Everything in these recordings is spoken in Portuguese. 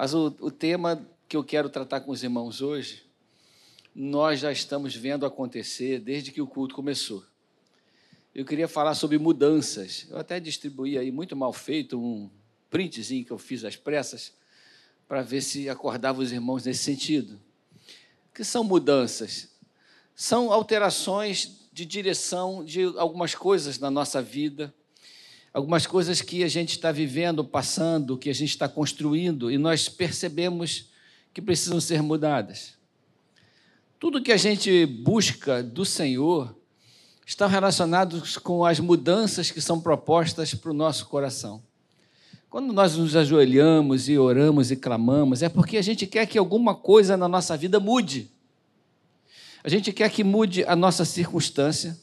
Mas o, o tema que eu quero tratar com os irmãos hoje, nós já estamos vendo acontecer desde que o culto começou. Eu queria falar sobre mudanças. Eu até distribuí aí, muito mal feito, um printzinho que eu fiz às pressas, para ver se acordava os irmãos nesse sentido. O que são mudanças? São alterações de direção de algumas coisas na nossa vida, algumas coisas que a gente está vivendo, passando, que a gente está construindo, e nós percebemos que precisam ser mudadas. Tudo que a gente busca do Senhor está relacionado com as mudanças que são propostas para o nosso coração. Quando nós nos ajoelhamos e oramos e clamamos, é porque a gente quer que alguma coisa na nossa vida mude. A gente quer que mude a nossa circunstância,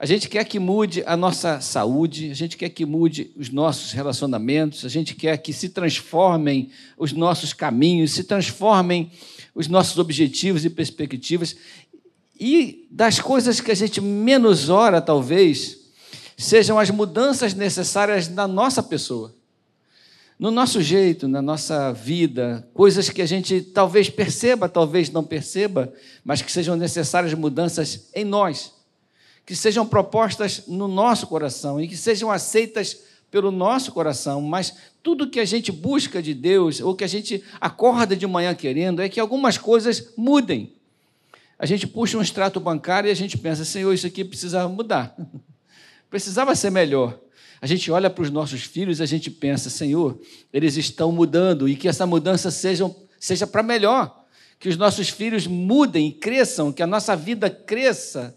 a gente quer que mude a nossa saúde, a gente quer que mude os nossos relacionamentos, a gente quer que se transformem os nossos caminhos, se transformem os nossos objetivos e perspectivas. E das coisas que a gente menos ora, talvez, sejam as mudanças necessárias na nossa pessoa no nosso jeito, na nossa vida, coisas que a gente talvez perceba, talvez não perceba, mas que sejam necessárias mudanças em nós, que sejam propostas no nosso coração e que sejam aceitas pelo nosso coração, mas tudo que a gente busca de Deus, ou que a gente acorda de manhã querendo, é que algumas coisas mudem. A gente puxa um extrato bancário e a gente pensa, Senhor, isso aqui precisava mudar, precisava ser melhor. A gente olha para os nossos filhos e a gente pensa, Senhor, eles estão mudando e que essa mudança seja, seja para melhor. Que os nossos filhos mudem e cresçam, que a nossa vida cresça,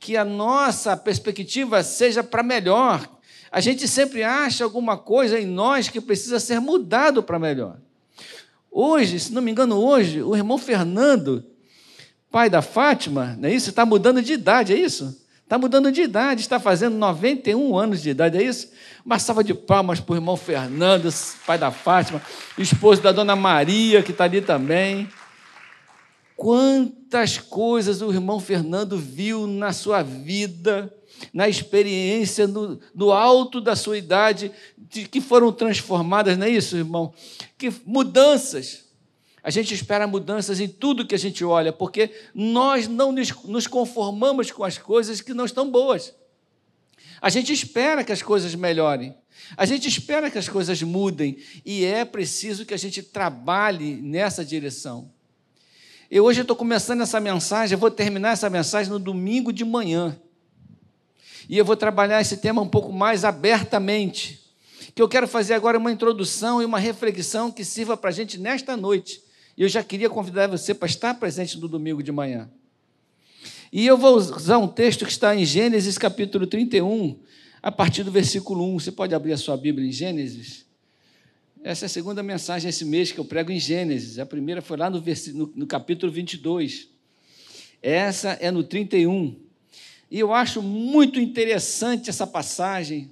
que a nossa perspectiva seja para melhor. A gente sempre acha alguma coisa em nós que precisa ser mudado para melhor. Hoje, se não me engano, hoje, o irmão Fernando, pai da Fátima, não é isso? Está mudando de idade, é isso? Está mudando de idade, está fazendo 91 anos de idade, é isso? Uma salva de palmas para o irmão Fernando, pai da Fátima, esposo da dona Maria, que está ali também. Quantas coisas o irmão Fernando viu na sua vida, na experiência, no, no alto da sua idade, de, que foram transformadas, não é isso, irmão? Que mudanças a gente espera mudanças em tudo que a gente olha, porque nós não nos conformamos com as coisas que não estão boas. A gente espera que as coisas melhorem. A gente espera que as coisas mudem. E é preciso que a gente trabalhe nessa direção. Eu hoje estou começando essa mensagem, eu vou terminar essa mensagem no domingo de manhã. E eu vou trabalhar esse tema um pouco mais abertamente. Que eu quero fazer agora uma introdução e uma reflexão que sirva para a gente nesta noite e eu já queria convidar você para estar presente no domingo de manhã. E eu vou usar um texto que está em Gênesis capítulo 31, a partir do versículo 1. Você pode abrir a sua Bíblia em Gênesis? Essa é a segunda mensagem esse mês que eu prego em Gênesis. A primeira foi lá no, no, no capítulo 22. Essa é no 31. E eu acho muito interessante essa passagem.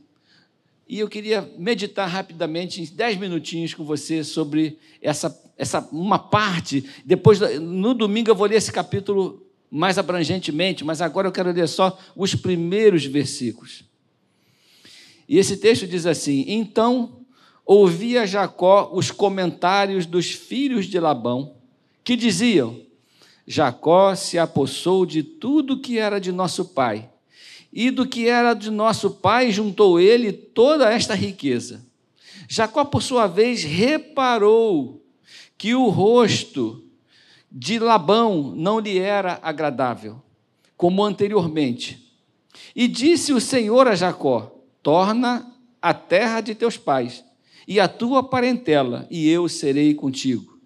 E eu queria meditar rapidamente, em dez minutinhos, com você sobre essa essa uma parte. Depois, no domingo, eu vou ler esse capítulo mais abrangentemente, mas agora eu quero ler só os primeiros versículos. E esse texto diz assim: Então ouvia Jacó os comentários dos filhos de Labão, que diziam: Jacó se apossou de tudo que era de nosso pai, e do que era de nosso pai juntou ele toda esta riqueza. Jacó, por sua vez, reparou que o rosto de Labão não lhe era agradável, como anteriormente. E disse o Senhor a Jacó: Torna a terra de teus pais e a tua parentela, e eu serei contigo.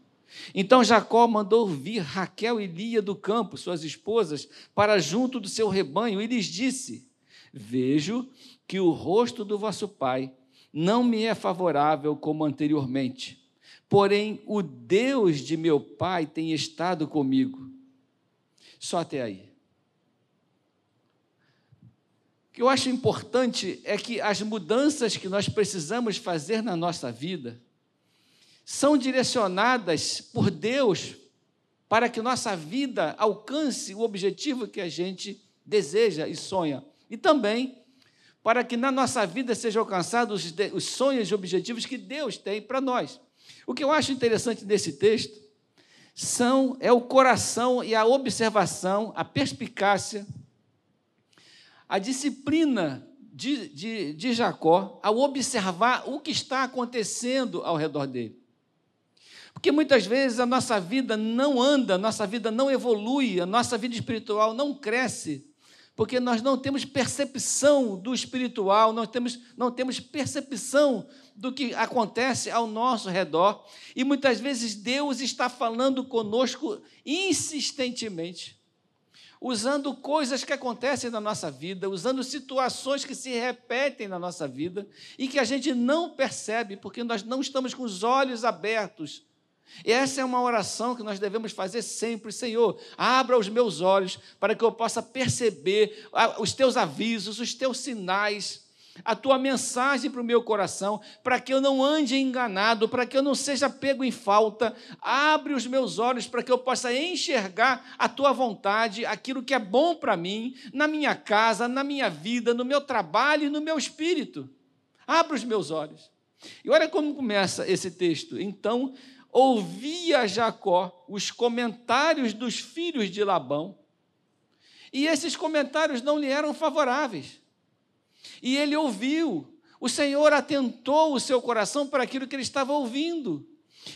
Então Jacó mandou vir Raquel e Lia do campo, suas esposas, para junto do seu rebanho, e lhes disse: Vejo que o rosto do vosso pai não me é favorável como anteriormente porém o Deus de meu pai tem estado comigo. Só até aí. O que eu acho importante é que as mudanças que nós precisamos fazer na nossa vida são direcionadas por Deus para que nossa vida alcance o objetivo que a gente deseja e sonha. E também para que na nossa vida sejam alcançados os sonhos e objetivos que Deus tem para nós. O que eu acho interessante desse texto são é o coração e a observação, a perspicácia, a disciplina de, de, de Jacó ao observar o que está acontecendo ao redor dele. Porque muitas vezes a nossa vida não anda, a nossa vida não evolui, a nossa vida espiritual não cresce, porque nós não temos percepção do espiritual, nós temos, não temos percepção do que acontece ao nosso redor. E muitas vezes Deus está falando conosco insistentemente, usando coisas que acontecem na nossa vida, usando situações que se repetem na nossa vida e que a gente não percebe, porque nós não estamos com os olhos abertos e essa é uma oração que nós devemos fazer sempre, Senhor. Abra os meus olhos para que eu possa perceber os teus avisos, os teus sinais, a tua mensagem para o meu coração, para que eu não ande enganado, para que eu não seja pego em falta. Abre os meus olhos para que eu possa enxergar a tua vontade, aquilo que é bom para mim, na minha casa, na minha vida, no meu trabalho e no meu espírito. Abra os meus olhos. E olha como começa esse texto. Então ouvia Jacó os comentários dos filhos de Labão, e esses comentários não lhe eram favoráveis. E ele ouviu, o Senhor atentou o seu coração para aquilo que ele estava ouvindo.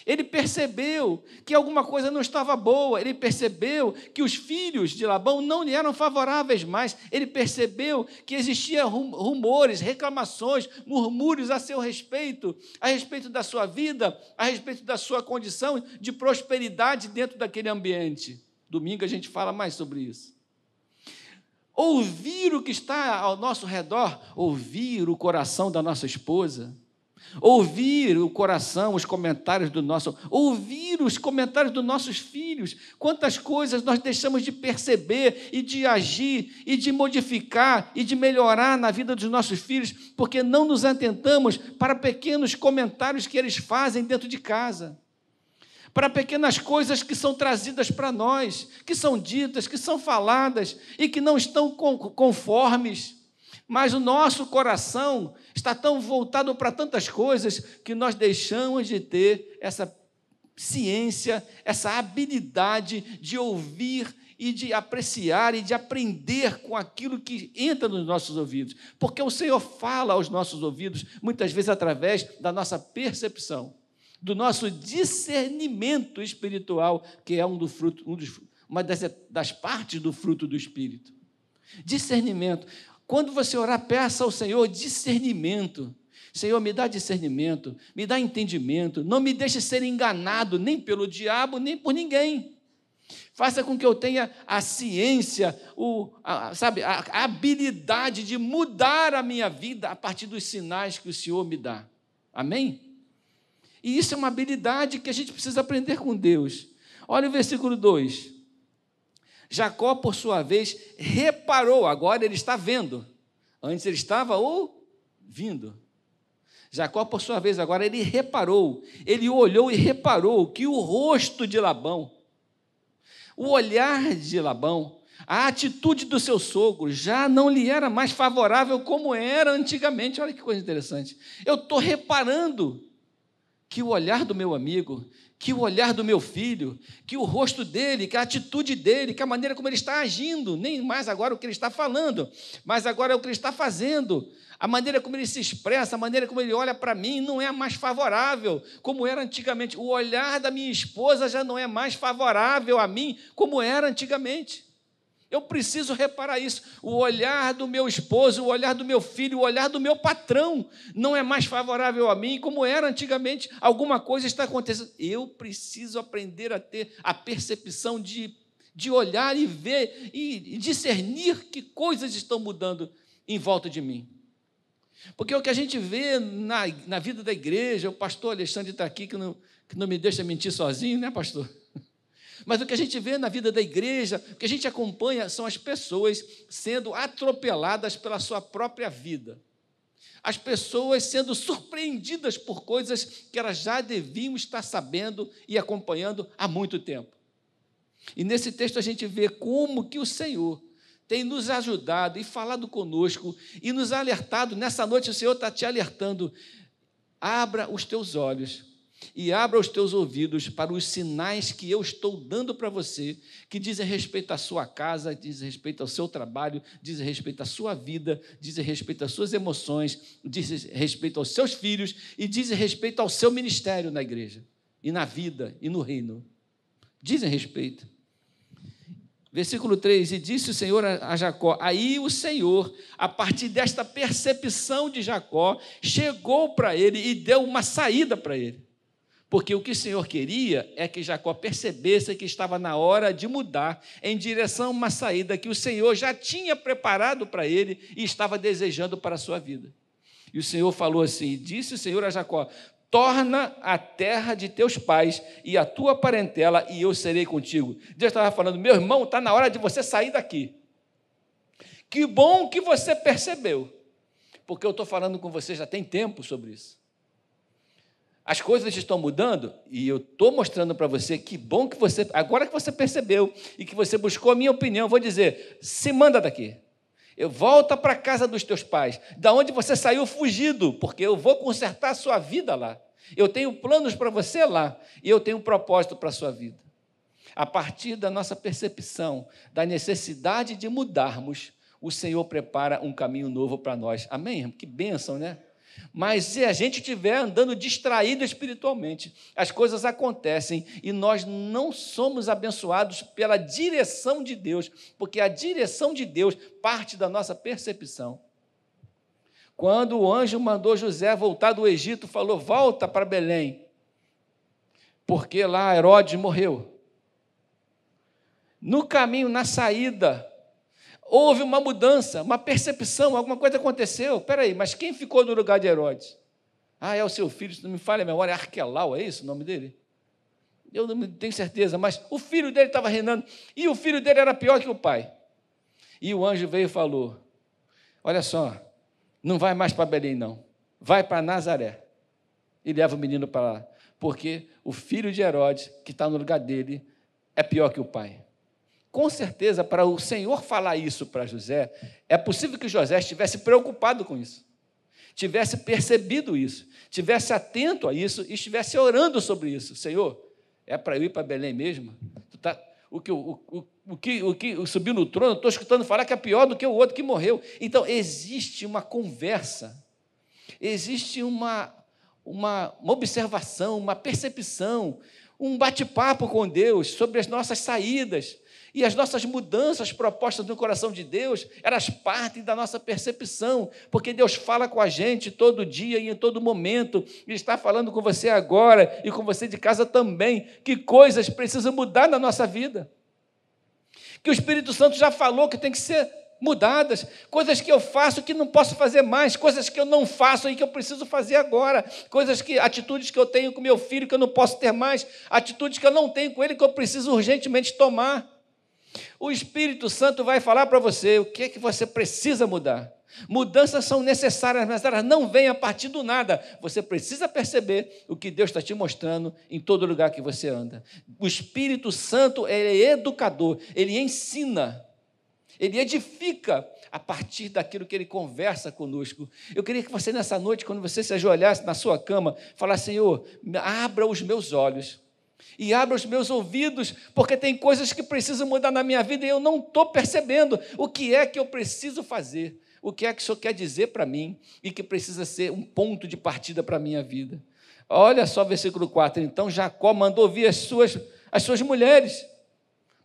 Ele percebeu que alguma coisa não estava boa, ele percebeu que os filhos de Labão não lhe eram favoráveis mais, ele percebeu que existiam rumores, reclamações, murmúrios a seu respeito, a respeito da sua vida, a respeito da sua condição de prosperidade dentro daquele ambiente. Domingo a gente fala mais sobre isso. Ouvir o que está ao nosso redor, ouvir o coração da nossa esposa, ouvir o coração, os comentários do nosso, ouvir os comentários dos nossos filhos. Quantas coisas nós deixamos de perceber e de agir e de modificar e de melhorar na vida dos nossos filhos, porque não nos atentamos para pequenos comentários que eles fazem dentro de casa. Para pequenas coisas que são trazidas para nós, que são ditas, que são faladas e que não estão conformes mas o nosso coração está tão voltado para tantas coisas que nós deixamos de ter essa ciência, essa habilidade de ouvir e de apreciar e de aprender com aquilo que entra nos nossos ouvidos. Porque o Senhor fala aos nossos ouvidos, muitas vezes através da nossa percepção, do nosso discernimento espiritual, que é um, do fruto, um dos, uma das, das partes do fruto do Espírito. Discernimento. Quando você orar, peça ao Senhor discernimento. Senhor, me dá discernimento, me dá entendimento, não me deixe ser enganado nem pelo diabo, nem por ninguém. Faça com que eu tenha a ciência, o, a, sabe, a, a habilidade de mudar a minha vida a partir dos sinais que o Senhor me dá. Amém? E isso é uma habilidade que a gente precisa aprender com Deus. Olha o versículo 2. Jacó, por sua vez, reparou, agora ele está vendo. Antes ele estava ouvindo. Jacó, por sua vez, agora ele reparou, ele olhou e reparou que o rosto de Labão, o olhar de Labão, a atitude do seu sogro já não lhe era mais favorável como era antigamente. Olha que coisa interessante. Eu estou reparando que o olhar do meu amigo que o olhar do meu filho, que o rosto dele, que a atitude dele, que a maneira como ele está agindo, nem mais agora o que ele está falando, mas agora é o que ele está fazendo, a maneira como ele se expressa, a maneira como ele olha para mim não é mais favorável, como era antigamente. O olhar da minha esposa já não é mais favorável a mim, como era antigamente. Eu preciso reparar isso. O olhar do meu esposo, o olhar do meu filho, o olhar do meu patrão não é mais favorável a mim, como era antigamente. Alguma coisa está acontecendo. Eu preciso aprender a ter a percepção de, de olhar e ver e discernir que coisas estão mudando em volta de mim. Porque o que a gente vê na, na vida da igreja, o pastor Alexandre está aqui, que não, que não me deixa mentir sozinho, né, pastor? Mas o que a gente vê na vida da igreja, o que a gente acompanha são as pessoas sendo atropeladas pela sua própria vida. As pessoas sendo surpreendidas por coisas que elas já deviam estar sabendo e acompanhando há muito tempo. E nesse texto a gente vê como que o Senhor tem nos ajudado e falado conosco e nos alertado. Nessa noite o Senhor está te alertando. Abra os teus olhos e abra os teus ouvidos para os sinais que eu estou dando para você, que dizem respeito à sua casa, dizem respeito ao seu trabalho, dizem respeito à sua vida, dizem respeito às suas emoções, dizem respeito aos seus filhos e dizem respeito ao seu ministério na igreja, e na vida, e no reino. Dizem respeito. Versículo 3: E disse o Senhor a Jacó. Aí o Senhor, a partir desta percepção de Jacó, chegou para ele e deu uma saída para ele. Porque o que o Senhor queria é que Jacó percebesse que estava na hora de mudar em direção a uma saída que o Senhor já tinha preparado para ele e estava desejando para a sua vida. E o Senhor falou assim: Disse o Senhor a Jacó: torna a terra de teus pais e a tua parentela, e eu serei contigo. Deus estava falando, meu irmão, está na hora de você sair daqui. Que bom que você percebeu, porque eu estou falando com você já tem tempo sobre isso. As coisas estão mudando e eu estou mostrando para você que bom que você, agora que você percebeu e que você buscou a minha opinião, vou dizer: se manda daqui. Eu volta para a casa dos teus pais, da onde você saiu fugido, porque eu vou consertar a sua vida lá. Eu tenho planos para você lá e eu tenho um propósito para a sua vida. A partir da nossa percepção da necessidade de mudarmos, o Senhor prepara um caminho novo para nós. Amém? Que bênção, né? Mas se a gente estiver andando distraído espiritualmente, as coisas acontecem e nós não somos abençoados pela direção de Deus, porque a direção de Deus parte da nossa percepção. Quando o anjo mandou José voltar do Egito, falou: volta para Belém, porque lá Herodes morreu. No caminho, na saída, houve uma mudança, uma percepção, alguma coisa aconteceu. Espera aí, mas quem ficou no lugar de Herodes? Ah, é o seu filho, se não me falha a memória, é Arquelau, é isso o nome dele? Eu não tenho certeza, mas o filho dele estava reinando, e o filho dele era pior que o pai. E o anjo veio e falou: Olha só, não vai mais para Belém, não. Vai para Nazaré. E leva o menino para lá. Porque o filho de Herodes, que está no lugar dele, é pior que o pai. Com certeza, para o Senhor falar isso para José, é possível que José estivesse preocupado com isso, tivesse percebido isso, tivesse atento a isso e estivesse orando sobre isso. Senhor, é para eu ir para Belém mesmo? Tá, o que, o, o, o que, o que subiu no trono, estou escutando falar que é pior do que o outro que morreu. Então, existe uma conversa, existe uma, uma, uma observação, uma percepção, um bate-papo com Deus sobre as nossas saídas. E as nossas mudanças propostas no coração de Deus, elas partem da nossa percepção, porque Deus fala com a gente todo dia e em todo momento, e está falando com você agora e com você de casa também, que coisas precisam mudar na nossa vida. Que o Espírito Santo já falou que tem que ser mudadas, coisas que eu faço que não posso fazer mais, coisas que eu não faço e que eu preciso fazer agora, coisas que atitudes que eu tenho com meu filho que eu não posso ter mais, atitudes que eu não tenho com ele que eu preciso urgentemente tomar. O Espírito Santo vai falar para você o que é que você precisa mudar. Mudanças são necessárias, mas elas não vêm a partir do nada. Você precisa perceber o que Deus está te mostrando em todo lugar que você anda. O Espírito Santo é educador, ele ensina, ele edifica a partir daquilo que ele conversa conosco. Eu queria que você, nessa noite, quando você se ajoelhasse na sua cama, falasse: Senhor, abra os meus olhos e abra os meus ouvidos, porque tem coisas que precisam mudar na minha vida e eu não estou percebendo o que é que eu preciso fazer, o que é que o Senhor quer dizer para mim e que precisa ser um ponto de partida para a minha vida. Olha só versículo 4. Então Jacó mandou vir as suas, as suas mulheres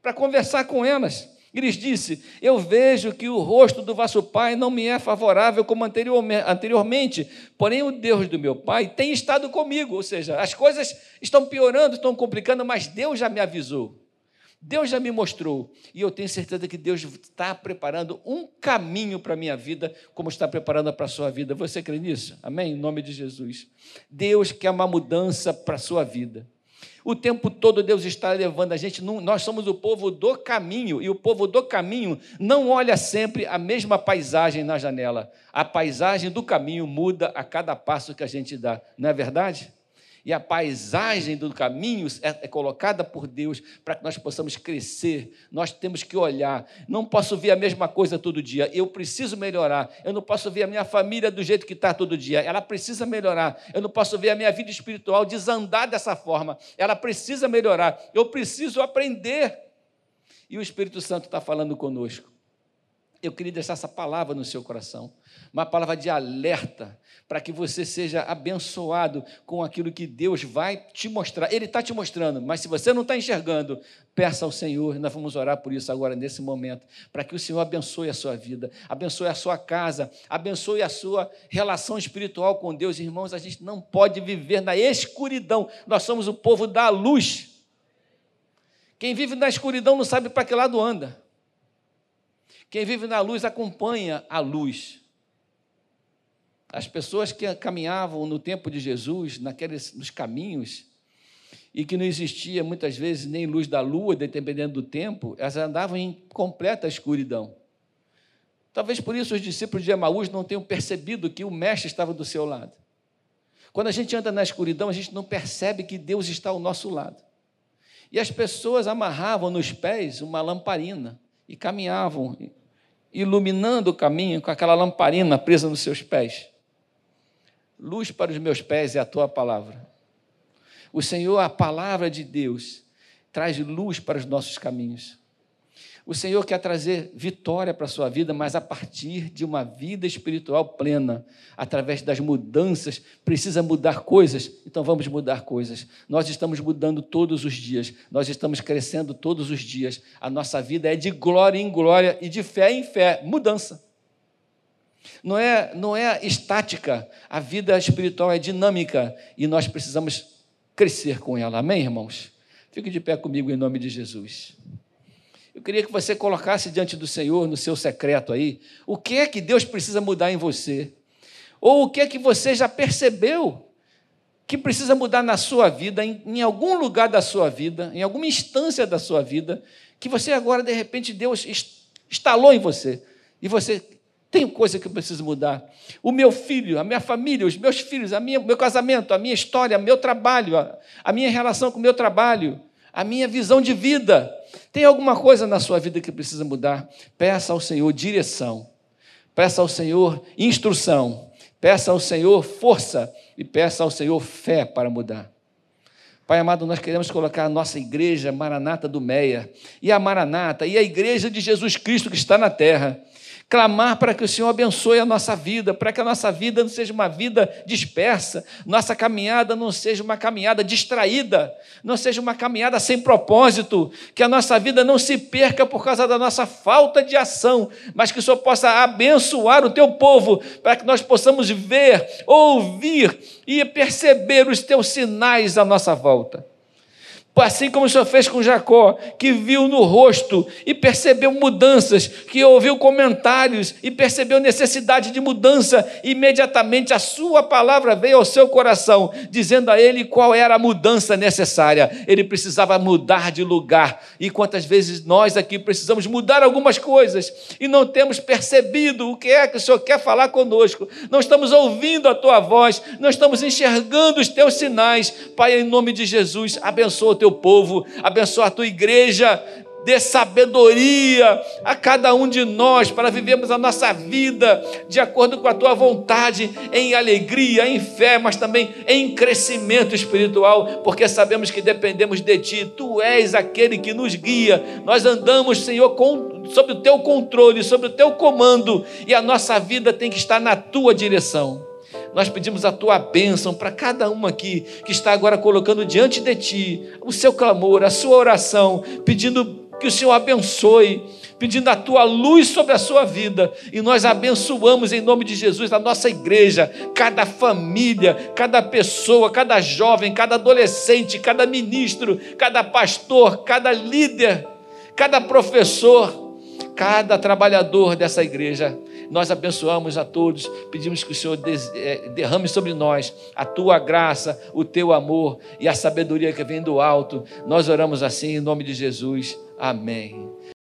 para conversar com elas. E lhes disse: Eu vejo que o rosto do vosso pai não me é favorável como anteriormente, porém o Deus do meu pai tem estado comigo. Ou seja, as coisas estão piorando, estão complicando, mas Deus já me avisou. Deus já me mostrou. E eu tenho certeza que Deus está preparando um caminho para a minha vida, como está preparando para a sua vida. Você crê nisso? Amém? Em nome de Jesus. Deus quer uma mudança para a sua vida. O tempo todo Deus está levando a gente, nós somos o povo do caminho, e o povo do caminho não olha sempre a mesma paisagem na janela. A paisagem do caminho muda a cada passo que a gente dá, não é verdade? E a paisagem do caminho é, é colocada por Deus para que nós possamos crescer. Nós temos que olhar. Não posso ver a mesma coisa todo dia. Eu preciso melhorar. Eu não posso ver a minha família do jeito que está todo dia. Ela precisa melhorar. Eu não posso ver a minha vida espiritual desandar dessa forma. Ela precisa melhorar. Eu preciso aprender. E o Espírito Santo está falando conosco. Eu queria deixar essa palavra no seu coração, uma palavra de alerta, para que você seja abençoado com aquilo que Deus vai te mostrar. Ele está te mostrando, mas se você não está enxergando, peça ao Senhor, nós vamos orar por isso agora, nesse momento, para que o Senhor abençoe a sua vida, abençoe a sua casa, abençoe a sua relação espiritual com Deus. Irmãos, a gente não pode viver na escuridão, nós somos o povo da luz. Quem vive na escuridão não sabe para que lado anda. Quem vive na luz acompanha a luz. As pessoas que caminhavam no tempo de Jesus, naqueles, nos caminhos, e que não existia muitas vezes nem luz da lua, dependendo do tempo, elas andavam em completa escuridão. Talvez por isso os discípulos de Emaús não tenham percebido que o Mestre estava do seu lado. Quando a gente anda na escuridão, a gente não percebe que Deus está ao nosso lado. E as pessoas amarravam nos pés uma lamparina e caminhavam iluminando o caminho com aquela lamparina presa nos seus pés. Luz para os meus pés é a tua palavra. O Senhor, a palavra de Deus, traz luz para os nossos caminhos. O Senhor quer trazer vitória para a sua vida, mas a partir de uma vida espiritual plena, através das mudanças, precisa mudar coisas, então vamos mudar coisas. Nós estamos mudando todos os dias, nós estamos crescendo todos os dias. A nossa vida é de glória em glória e de fé em fé, mudança. Não é, não é estática, a vida espiritual é dinâmica e nós precisamos crescer com ela. Amém, irmãos? Fique de pé comigo em nome de Jesus. Eu queria que você colocasse diante do Senhor, no seu secreto aí, o que é que Deus precisa mudar em você. Ou o que é que você já percebeu que precisa mudar na sua vida, em, em algum lugar da sua vida, em alguma instância da sua vida, que você agora, de repente, Deus instalou em você. E você tem coisa que eu preciso mudar. O meu filho, a minha família, os meus filhos, minha, meu casamento, a minha história, meu trabalho, a, a minha relação com o meu trabalho, a minha visão de vida. Tem alguma coisa na sua vida que precisa mudar? Peça ao Senhor direção, peça ao Senhor instrução, peça ao Senhor força. E peça ao Senhor fé para mudar. Pai amado, nós queremos colocar a nossa igreja Maranata do Meia. E a Maranata e a igreja de Jesus Cristo que está na terra clamar para que o Senhor abençoe a nossa vida, para que a nossa vida não seja uma vida dispersa, nossa caminhada não seja uma caminhada distraída, não seja uma caminhada sem propósito, que a nossa vida não se perca por causa da nossa falta de ação, mas que o Senhor possa abençoar o teu povo, para que nós possamos ver, ouvir e perceber os teus sinais à nossa volta. Assim como o Senhor fez com Jacó, que viu no rosto e percebeu mudanças, que ouviu comentários e percebeu necessidade de mudança, imediatamente a sua palavra veio ao seu coração, dizendo a ele qual era a mudança necessária. Ele precisava mudar de lugar. E quantas vezes nós aqui precisamos mudar algumas coisas e não temos percebido o que é que o Senhor quer falar conosco, não estamos ouvindo a tua voz, não estamos enxergando os teus sinais. Pai, em nome de Jesus, abençoa teu povo, abençoa a tua igreja, dê sabedoria a cada um de nós para vivermos a nossa vida de acordo com a tua vontade, em alegria, em fé, mas também em crescimento espiritual, porque sabemos que dependemos de ti, tu és aquele que nos guia. Nós andamos, Senhor, com, sob o teu controle, sob o teu comando, e a nossa vida tem que estar na tua direção. Nós pedimos a tua bênção para cada um aqui que está agora colocando diante de ti o seu clamor, a sua oração, pedindo que o Senhor abençoe, pedindo a tua luz sobre a sua vida. E nós abençoamos em nome de Jesus a nossa igreja, cada família, cada pessoa, cada jovem, cada adolescente, cada ministro, cada pastor, cada líder, cada professor, cada trabalhador dessa igreja nós abençoamos a todos, pedimos que o Senhor eh, derrame sobre nós a tua graça, o teu amor e a sabedoria que vem do alto. Nós oramos assim em nome de Jesus. Amém.